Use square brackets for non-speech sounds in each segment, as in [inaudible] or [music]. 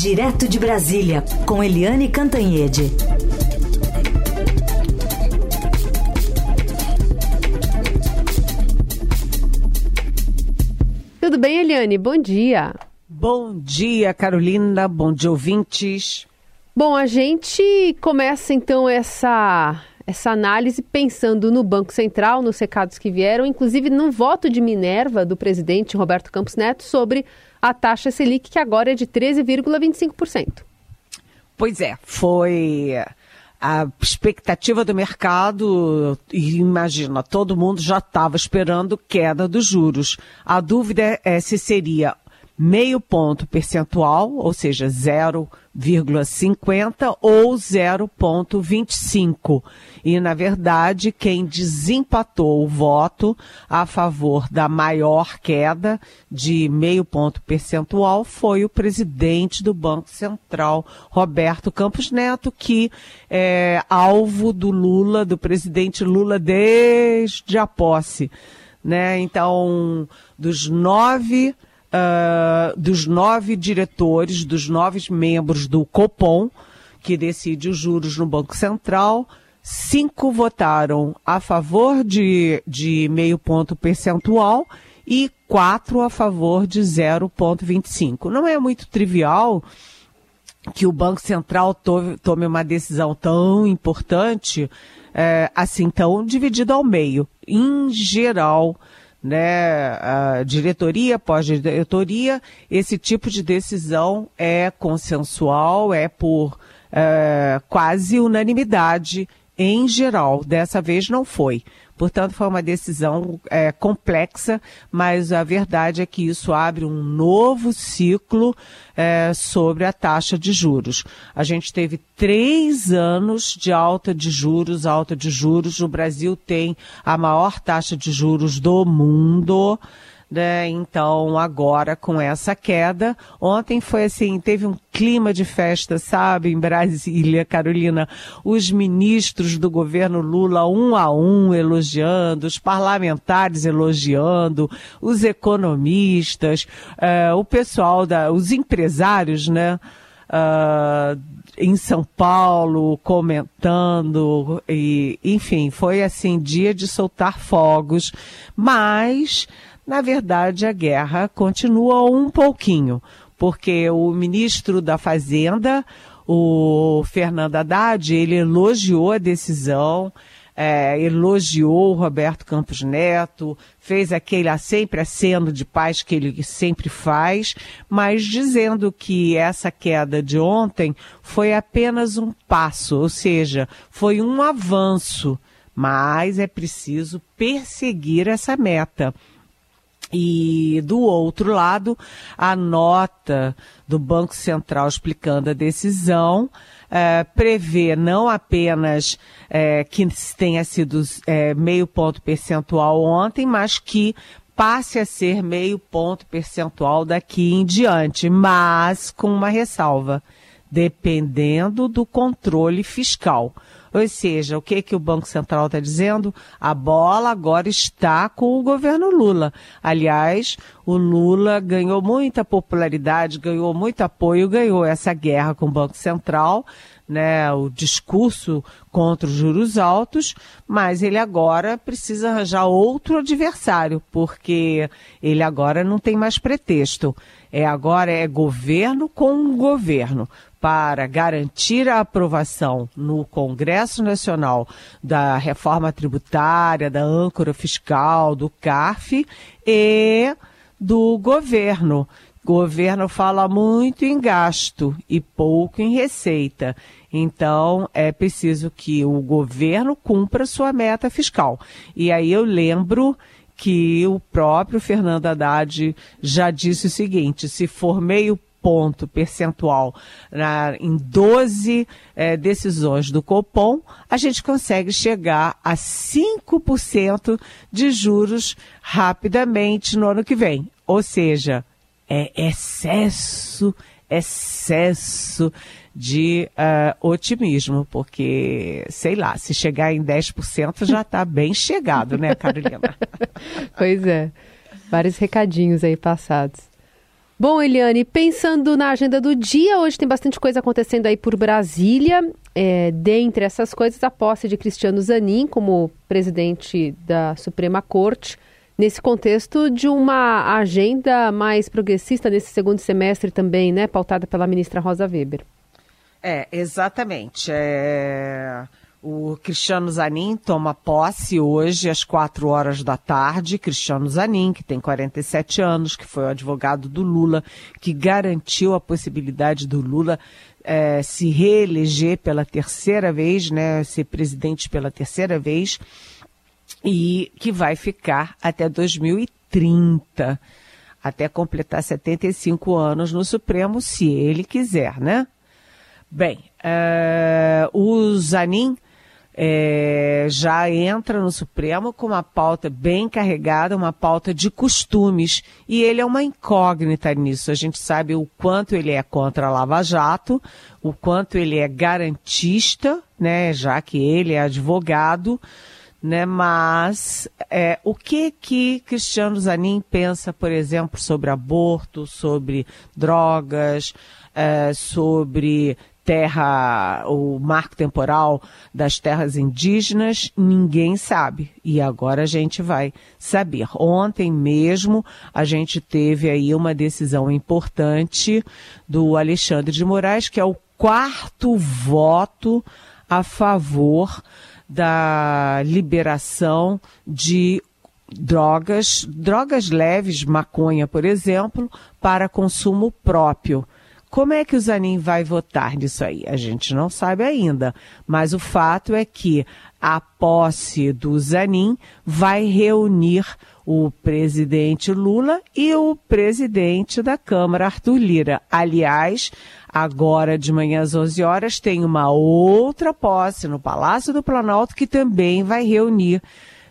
Direto de Brasília, com Eliane Cantanhede. Tudo bem, Eliane? Bom dia. Bom dia, Carolina. Bom dia, ouvintes. Bom, a gente começa então essa essa análise pensando no Banco Central, nos recados que vieram, inclusive no voto de Minerva do presidente Roberto Campos Neto sobre a taxa Selic, que agora é de 13,25%. Pois é, foi a expectativa do mercado, imagina, todo mundo já estava esperando queda dos juros. A dúvida é se seria meio ponto percentual, ou seja, 0,50 ou 0,25. E, na verdade, quem desempatou o voto a favor da maior queda de meio ponto percentual foi o presidente do Banco Central, Roberto Campos Neto, que é alvo do Lula, do presidente Lula desde a posse. Né? Então, dos nove uh, dos nove diretores, dos nove membros do Copom, que decide os juros no Banco Central, cinco votaram a favor de, de meio ponto percentual e quatro a favor de 0,25. Não é muito trivial que o Banco Central tome uma decisão tão importante, é, assim, tão dividida ao meio. Em geral, né, a diretoria, pós-diretoria, esse tipo de decisão é consensual, é por é, quase unanimidade em geral. Dessa vez não foi. Portanto, foi uma decisão é, complexa, mas a verdade é que isso abre um novo ciclo é, sobre a taxa de juros. A gente teve três anos de alta de juros, alta de juros. O Brasil tem a maior taxa de juros do mundo. Né? Então, agora com essa queda, ontem foi assim, teve um clima de festa, sabe, em Brasília, Carolina, os ministros do governo Lula um a um elogiando, os parlamentares elogiando, os economistas, uh, o pessoal da, os empresários, né? Uh, em São Paulo comentando e enfim foi assim dia de soltar fogos mas na verdade, a guerra continua um pouquinho, porque o ministro da Fazenda, o Fernando Haddad, ele elogiou a decisão, é, elogiou o Roberto Campos Neto, fez aquele sempre aceno de paz que ele sempre faz, mas dizendo que essa queda de ontem foi apenas um passo, ou seja, foi um avanço, mas é preciso perseguir essa meta. E do outro lado, a nota do Banco Central explicando a decisão é, prevê não apenas é, que tenha sido é, meio ponto percentual ontem, mas que passe a ser meio ponto percentual daqui em diante, mas com uma ressalva, dependendo do controle fiscal. Ou seja, o que, que o Banco Central está dizendo? A bola agora está com o governo Lula. Aliás, o Lula ganhou muita popularidade, ganhou muito apoio, ganhou essa guerra com o Banco Central, né, o discurso contra os juros altos, mas ele agora precisa arranjar outro adversário, porque ele agora não tem mais pretexto. É agora é governo com governo para garantir a aprovação no Congresso Nacional da reforma tributária, da âncora fiscal, do CARF e do governo. O governo fala muito em gasto e pouco em receita. Então, é preciso que o governo cumpra sua meta fiscal. E aí eu lembro que o próprio Fernando Haddad já disse o seguinte: se for meio ponto percentual na, em 12 é, decisões do Copom, a gente consegue chegar a 5% de juros rapidamente no ano que vem. Ou seja, é excesso, excesso de uh, otimismo, porque, sei lá, se chegar em 10% já está bem chegado, né, Carolina? [laughs] pois é. Vários recadinhos aí passados. Bom, Eliane, pensando na agenda do dia, hoje tem bastante coisa acontecendo aí por Brasília. É, dentre essas coisas, a posse de Cristiano Zanin como presidente da Suprema Corte, nesse contexto de uma agenda mais progressista nesse segundo semestre também, né, pautada pela ministra Rosa Weber. É, exatamente. É... O Cristiano Zanin toma posse hoje às quatro horas da tarde. Cristiano Zanin, que tem 47 anos, que foi o advogado do Lula, que garantiu a possibilidade do Lula é, se reeleger pela terceira vez, né, ser presidente pela terceira vez, e que vai ficar até 2030, até completar 75 anos no Supremo, se ele quiser, né? Bem, uh, o Zanin é, já entra no Supremo com uma pauta bem carregada, uma pauta de costumes, e ele é uma incógnita nisso. A gente sabe o quanto ele é contra a Lava Jato, o quanto ele é garantista, né, já que ele é advogado, né, mas é, o que que Cristiano Zanin pensa, por exemplo, sobre aborto, sobre drogas, é, sobre terra, o marco temporal das terras indígenas, ninguém sabe. E agora a gente vai saber. Ontem mesmo a gente teve aí uma decisão importante do Alexandre de Moraes, que é o quarto voto a favor da liberação de drogas, drogas leves, maconha, por exemplo, para consumo próprio. Como é que o Zanin vai votar nisso aí? A gente não sabe ainda, mas o fato é que a posse do Zanin vai reunir o presidente Lula e o presidente da Câmara, Arthur Lira. Aliás, agora de manhã às 11 horas tem uma outra posse no Palácio do Planalto que também vai reunir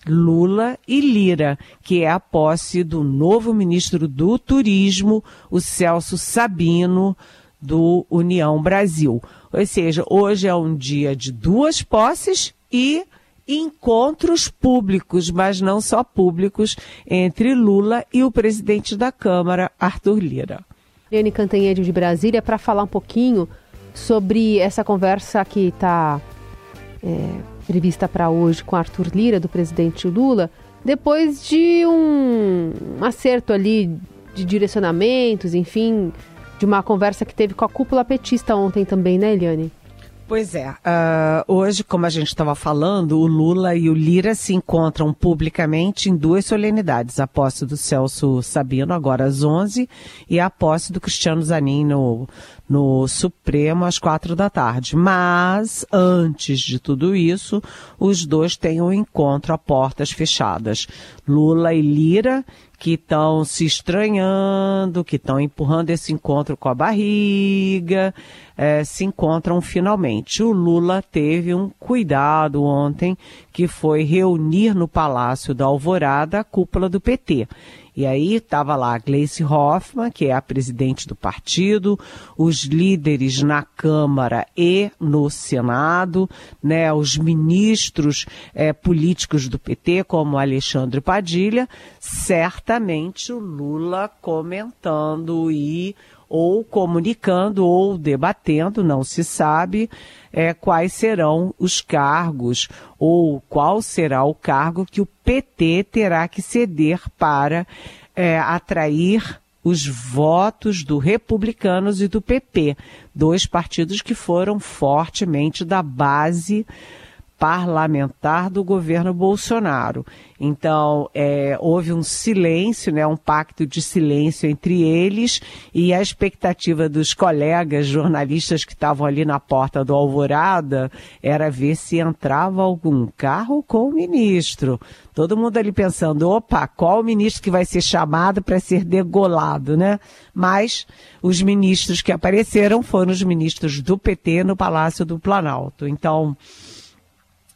Lula e Lira, que é a posse do novo ministro do Turismo, o Celso Sabino, do União Brasil. Ou seja, hoje é um dia de duas posses e encontros públicos, mas não só públicos, entre Lula e o presidente da Câmara, Arthur Lira. Eliane Cantanhede de Brasília, para falar um pouquinho sobre essa conversa que está é, prevista para hoje com Arthur Lira, do presidente Lula, depois de um, um acerto ali de direcionamentos, enfim, de uma conversa que teve com a cúpula petista ontem também, né, Eliane? Pois é. Uh, hoje, como a gente estava falando, o Lula e o Lira se encontram publicamente em duas solenidades. A posse do Celso Sabino, agora às 11, e a posse do Cristiano Zanin no, no Supremo às quatro da tarde. Mas, antes de tudo isso, os dois têm um encontro a portas fechadas. Lula e Lira que estão se estranhando, que estão empurrando esse encontro com a barriga, é, se encontram finalmente. O Lula teve um cuidado ontem, que foi reunir no Palácio da Alvorada a cúpula do PT. E aí estava lá a Gleice Hoffmann, que é a presidente do partido, os líderes na Câmara e no Senado, né, os ministros é, políticos do PT, como Alexandre Padilha, certamente o Lula comentando e ou comunicando ou debatendo, não se sabe, é, quais serão os cargos ou qual será o cargo que o PT terá que ceder para é, atrair os votos do Republicanos e do PP, dois partidos que foram fortemente da base parlamentar do governo Bolsonaro. Então, é, houve um silêncio, né, um pacto de silêncio entre eles e a expectativa dos colegas jornalistas que estavam ali na porta do Alvorada era ver se entrava algum carro com o ministro. Todo mundo ali pensando, opa, qual o ministro que vai ser chamado para ser degolado, né? Mas os ministros que apareceram foram os ministros do PT no Palácio do Planalto. Então,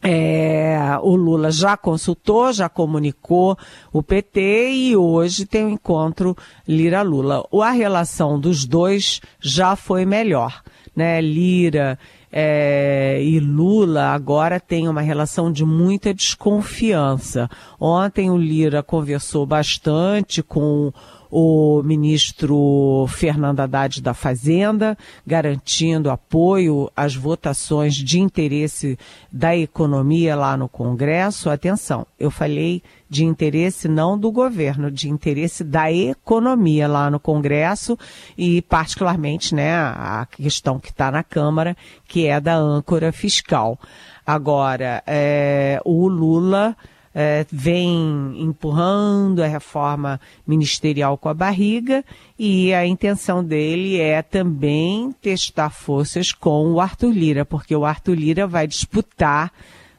é, o Lula já consultou, já comunicou o PT e hoje tem o um encontro Lira-Lula. A relação dos dois já foi melhor, né? Lira é, e Lula agora têm uma relação de muita desconfiança. Ontem o Lira conversou bastante com o ministro Fernando Haddad da Fazenda, garantindo apoio às votações de interesse da economia lá no Congresso. Atenção, eu falei de interesse não do governo, de interesse da economia lá no Congresso e particularmente, né, a questão que está na Câmara, que é da âncora fiscal. Agora, é, o Lula é, vem empurrando a reforma ministerial com a barriga e a intenção dele é também testar forças com o Arthur Lira, porque o Arthur Lira vai disputar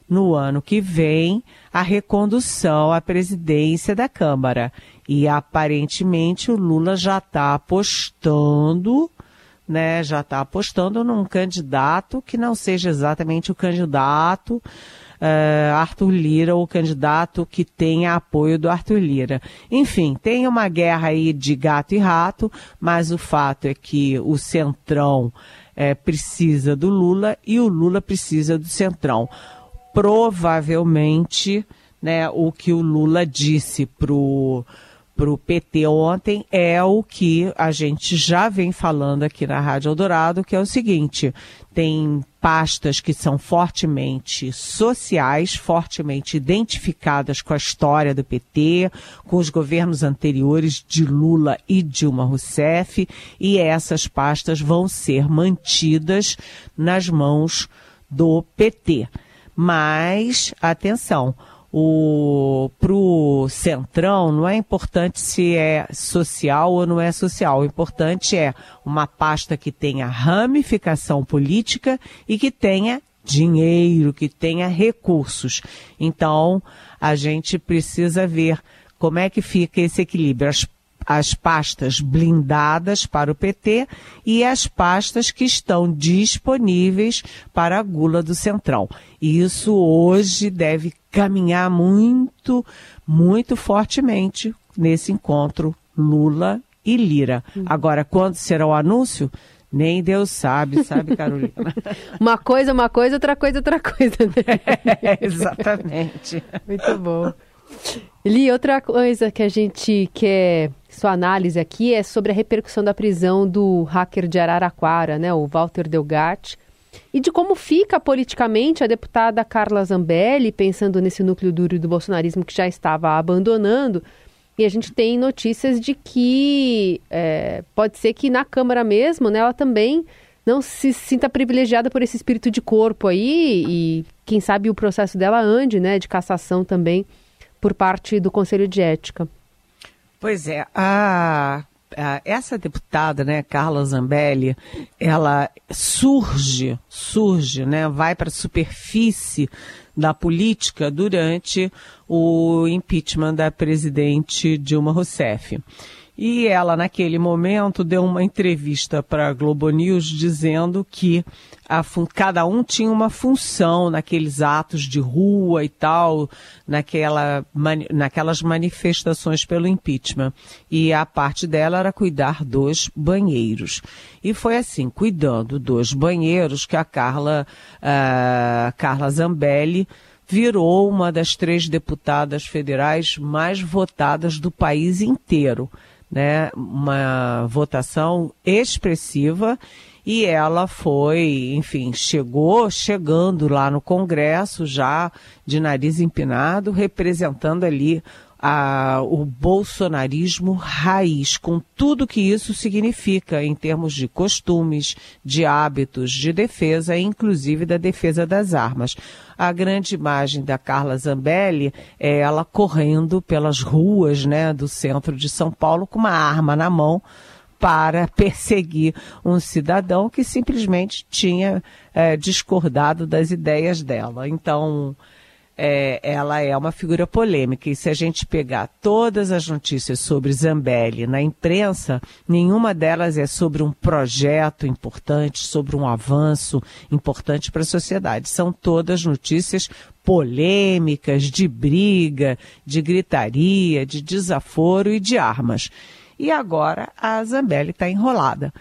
no ano que vem a recondução à presidência da Câmara. E aparentemente o Lula já está apostando, né, já está apostando num candidato que não seja exatamente o candidato uh, Arthur Lira, o candidato que tenha apoio do Arthur Lira. Enfim, tem uma guerra aí de gato e rato, mas o fato é que o Centrão é, precisa do Lula e o Lula precisa do Centrão. Provavelmente, né, o que o Lula disse pro para o PT ontem é o que a gente já vem falando aqui na Rádio Eldorado, que é o seguinte: tem pastas que são fortemente sociais, fortemente identificadas com a história do PT, com os governos anteriores de Lula e Dilma Rousseff, e essas pastas vão ser mantidas nas mãos do PT. Mas, atenção, o pro centrão não é importante se é social ou não é social. O importante é uma pasta que tenha ramificação política e que tenha dinheiro, que tenha recursos. Então, a gente precisa ver como é que fica esse equilíbrio. As as pastas blindadas para o PT e as pastas que estão disponíveis para a gula do Centrão. E isso hoje deve caminhar muito, muito fortemente nesse encontro Lula e Lira. Agora, quando será o anúncio? Nem Deus sabe, sabe, [laughs] Carolina? uma coisa, uma coisa, outra coisa, outra coisa. Né? [laughs] É, exatamente. Muito bom. Li, outra coisa que a gente quer sua análise aqui é sobre a repercussão da prisão do hacker de Araraquara, né, o Walter Delgatti, e de como fica politicamente a deputada Carla Zambelli, pensando nesse núcleo duro do bolsonarismo que já estava abandonando. E a gente tem notícias de que é, pode ser que na Câmara mesmo, né, ela também não se sinta privilegiada por esse espírito de corpo aí e quem sabe o processo dela ande, né, de cassação também por parte do Conselho de Ética. Pois é, a, a, essa deputada, né, Carla Zambelli, ela surge, surge, né, vai para a superfície da política durante o impeachment da presidente Dilma Rousseff. E ela, naquele momento, deu uma entrevista para a Globo News dizendo que cada um tinha uma função naqueles atos de rua e tal, naquela, naquelas manifestações pelo impeachment. E a parte dela era cuidar dos banheiros. E foi assim, cuidando dos banheiros, que a Carla, a Carla Zambelli virou uma das três deputadas federais mais votadas do país inteiro né, uma votação expressiva e ela foi, enfim, chegou chegando lá no Congresso já de nariz empinado, representando ali a, o bolsonarismo raiz, com tudo que isso significa em termos de costumes, de hábitos, de defesa, inclusive da defesa das armas. A grande imagem da Carla Zambelli é ela correndo pelas ruas né, do centro de São Paulo com uma arma na mão para [laughs] perseguir um cidadão que simplesmente tinha é, discordado das ideias dela. Então, é, ela é uma figura polêmica. E se a gente pegar todas as notícias sobre Zambelli na imprensa, nenhuma delas é sobre um projeto importante, sobre um avanço importante para a sociedade. São todas notícias polêmicas, de briga, de gritaria, de desaforo e de armas. E agora a Zambelli está enrolada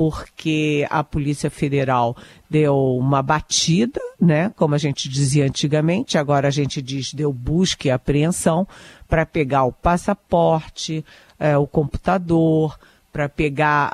porque a Polícia Federal deu uma batida, né? Como a gente dizia antigamente, agora a gente diz deu busca e apreensão para pegar o passaporte, é, o computador, para pegar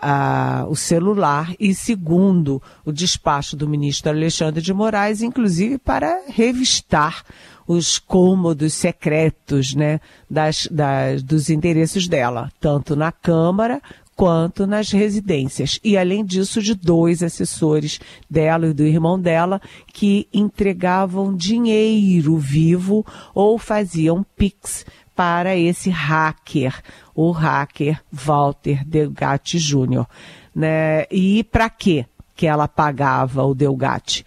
o celular e, segundo o despacho do ministro Alexandre de Moraes, inclusive para revistar os cômodos secretos né, das, das, dos interesses dela, tanto na Câmara quanto nas residências. E, além disso, de dois assessores dela e do irmão dela que entregavam dinheiro vivo ou faziam PIX para esse hacker, o hacker Walter Delgatti Jr. Né? E para quê que ela pagava o Delgatti?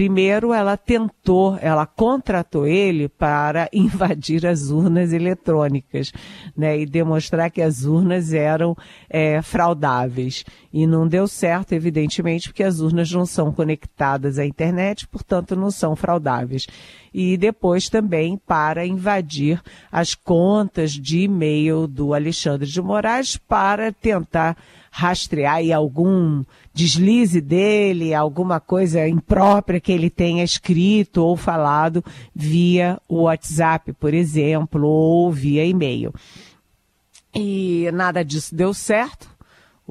Primeiro, ela tentou, ela contratou ele para [laughs] invadir as urnas eletrônicas, né, e demonstrar que as urnas eram é, fraudáveis. E não deu certo, evidentemente, porque as urnas não são conectadas à internet, portanto, não são fraudáveis. E depois também para invadir as contas de e-mail do Alexandre de Moraes para tentar rastrear aí algum deslize dele, alguma coisa imprópria que ele tenha escrito ou falado via WhatsApp, por exemplo, ou via e-mail. E nada disso deu certo.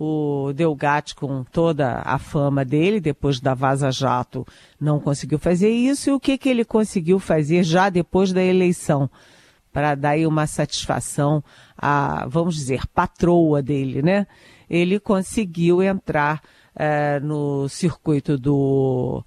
O Delgatti, com toda a fama dele, depois da Vaza Jato, não conseguiu fazer isso. E o que, que ele conseguiu fazer já depois da eleição? Para dar aí uma satisfação à, vamos dizer, patroa dele, né? ele conseguiu entrar é, no circuito do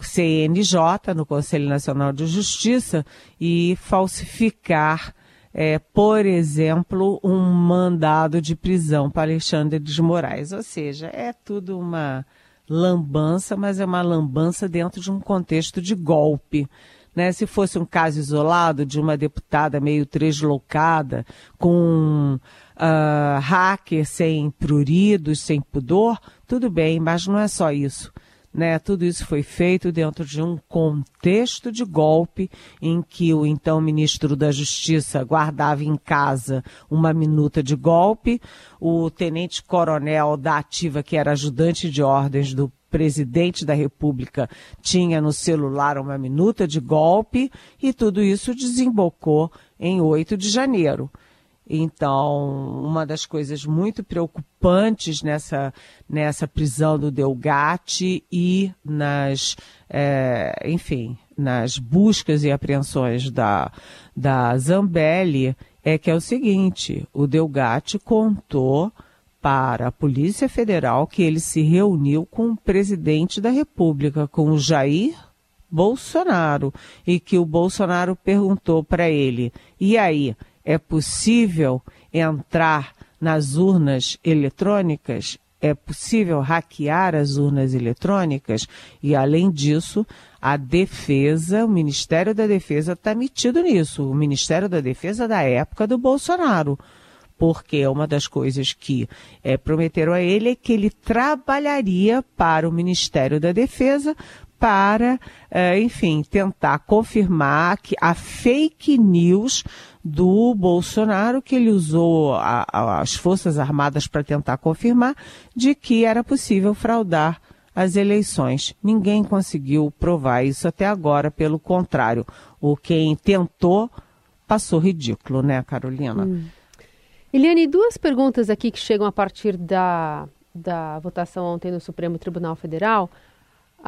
CNJ, no Conselho Nacional de Justiça, e falsificar, é, por exemplo, um mandado de prisão para Alexandre de Moraes. Ou seja, é tudo uma lambança, mas é uma lambança dentro de um contexto de golpe. Né? Se fosse um caso isolado de uma deputada meio deslocada, com uh, hacker sem pruridos, sem pudor, tudo bem, mas não é só isso. Né? Tudo isso foi feito dentro de um contexto de golpe em que o então ministro da Justiça guardava em casa uma minuta de golpe, o tenente-coronel da ativa, que era ajudante de ordens do presidente da República, tinha no celular uma minuta de golpe e tudo isso desembocou em 8 de janeiro. Então, uma das coisas muito preocupantes nessa, nessa prisão do Delgatti e nas, é, enfim, nas buscas e apreensões da, da Zambelli é que é o seguinte: o Delgatti contou para a Polícia Federal que ele se reuniu com o presidente da República, com o Jair Bolsonaro, e que o Bolsonaro perguntou para ele: e aí? É possível entrar nas urnas eletrônicas, é possível hackear as urnas eletrônicas e, além disso, a defesa, o Ministério da Defesa está metido nisso. O Ministério da Defesa da época do Bolsonaro. Porque uma das coisas que é, prometeram a ele é que ele trabalharia para o Ministério da Defesa para, é, enfim, tentar confirmar que a fake news do Bolsonaro, que ele usou a, a, as Forças Armadas para tentar confirmar de que era possível fraudar as eleições. Ninguém conseguiu provar isso até agora, pelo contrário. O quem tentou passou ridículo, né, Carolina? Hum. Eliane, duas perguntas aqui que chegam a partir da, da votação ontem no Supremo Tribunal Federal.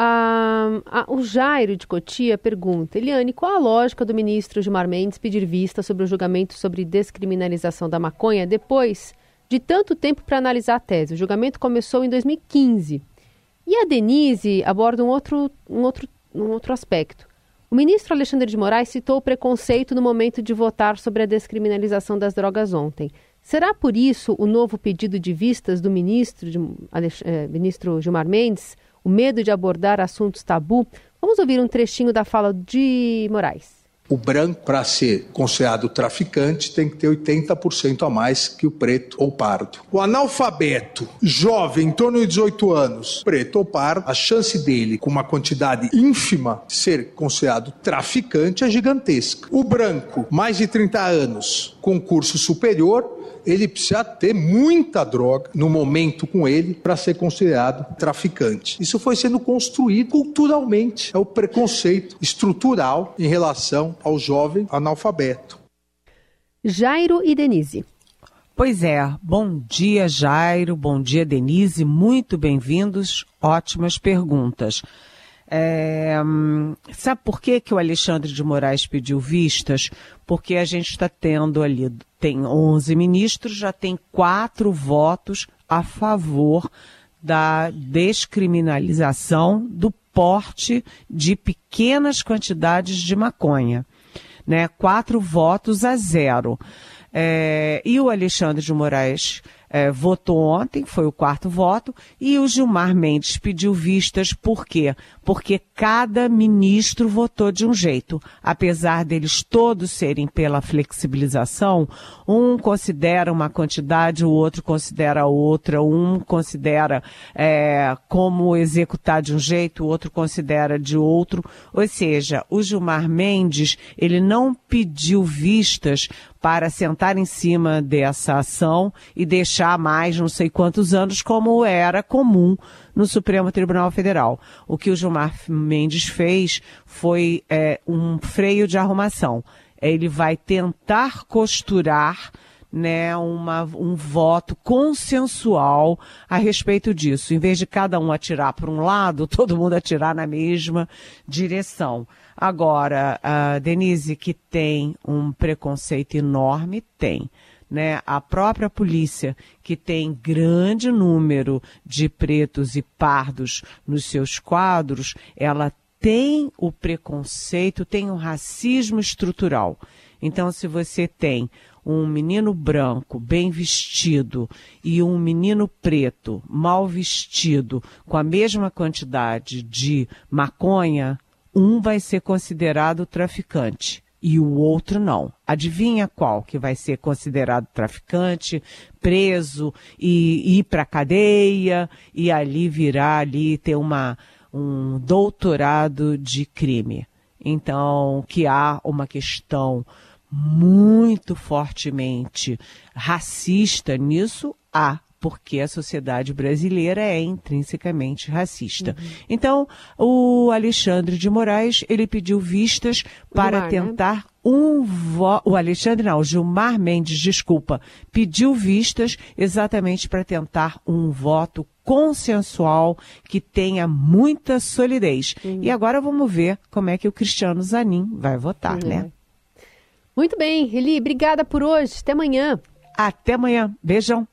Ah, o Jairo de Cotia pergunta: Eliane, qual a lógica do ministro Gilmar Mendes pedir vista sobre o julgamento sobre descriminalização da maconha depois de tanto tempo para analisar a tese? O julgamento começou em 2015. E a Denise aborda um outro, um outro, um outro aspecto. O ministro Alexandre de Moraes citou o preconceito no momento de votar sobre a descriminalização das drogas ontem. Será por isso o novo pedido de vistas do ministro, de, eh, ministro Gilmar Mendes? O medo de abordar assuntos tabu. Vamos ouvir um trechinho da fala de Moraes. O branco, para ser considerado traficante, tem que ter 80% a mais que o preto ou pardo. O analfabeto, jovem, em torno de 18 anos, preto ou pardo, a chance dele, com uma quantidade ínfima, ser considerado traficante é gigantesca. O branco, mais de 30 anos, com curso superior, ele precisa ter muita droga no momento com ele para ser considerado traficante. Isso foi sendo construído culturalmente. É o preconceito estrutural em relação ao jovem analfabeto. Jairo e Denise. Pois é, bom dia Jairo, bom dia Denise, muito bem-vindos, ótimas perguntas. É, sabe por que, que o Alexandre de Moraes pediu vistas? Porque a gente está tendo ali, tem 11 ministros, já tem quatro votos a favor da descriminalização do porte de pequenas quantidades de maconha. Né? Quatro votos a zero. É, e o Alexandre de Moraes é, votou ontem, foi o quarto voto, e o Gilmar Mendes pediu vistas, por quê? Porque cada ministro votou de um jeito. Apesar deles todos serem pela flexibilização, um considera uma quantidade, o outro considera outra, um considera é, como executar de um jeito, o outro considera de outro. Ou seja, o Gilmar Mendes, ele não pediu vistas para sentar em cima dessa ação e deixar mais não sei quantos anos, como era comum no Supremo Tribunal Federal. O que o Gilmar Mendes fez foi é, um freio de arrumação. Ele vai tentar costurar né, uma, um voto consensual a respeito disso. Em vez de cada um atirar para um lado, [laughs] todo mundo atirar na mesma direção. Agora, a Denise, que tem um preconceito enorme, tem. Né, a própria polícia, que tem grande número de pretos e pardos nos seus quadros, ela tem o preconceito, tem o racismo estrutural. Então, se você tem um menino branco bem vestido e um menino preto mal vestido com a mesma quantidade de maconha, um vai ser considerado traficante e o outro não. Adivinha qual que vai ser considerado traficante, preso e ir para cadeia e ali virar ali ter uma um doutorado de crime. Então, que há uma questão muito fortemente racista nisso, há porque a sociedade brasileira é intrinsecamente racista. Uhum. Então, o Alexandre de Moraes, ele pediu vistas para Gilmar, né? tentar né? um voto. O Alexandre, não, Gilmar Mendes, desculpa, pediu vistas exatamente para tentar um voto consensual que tenha muita solidez. Uhum. E agora vamos ver como é que o Cristiano Zanin vai votar, uhum. né? Muito bem, Eli, obrigada por hoje. Até amanhã. Até amanhã. Beijão.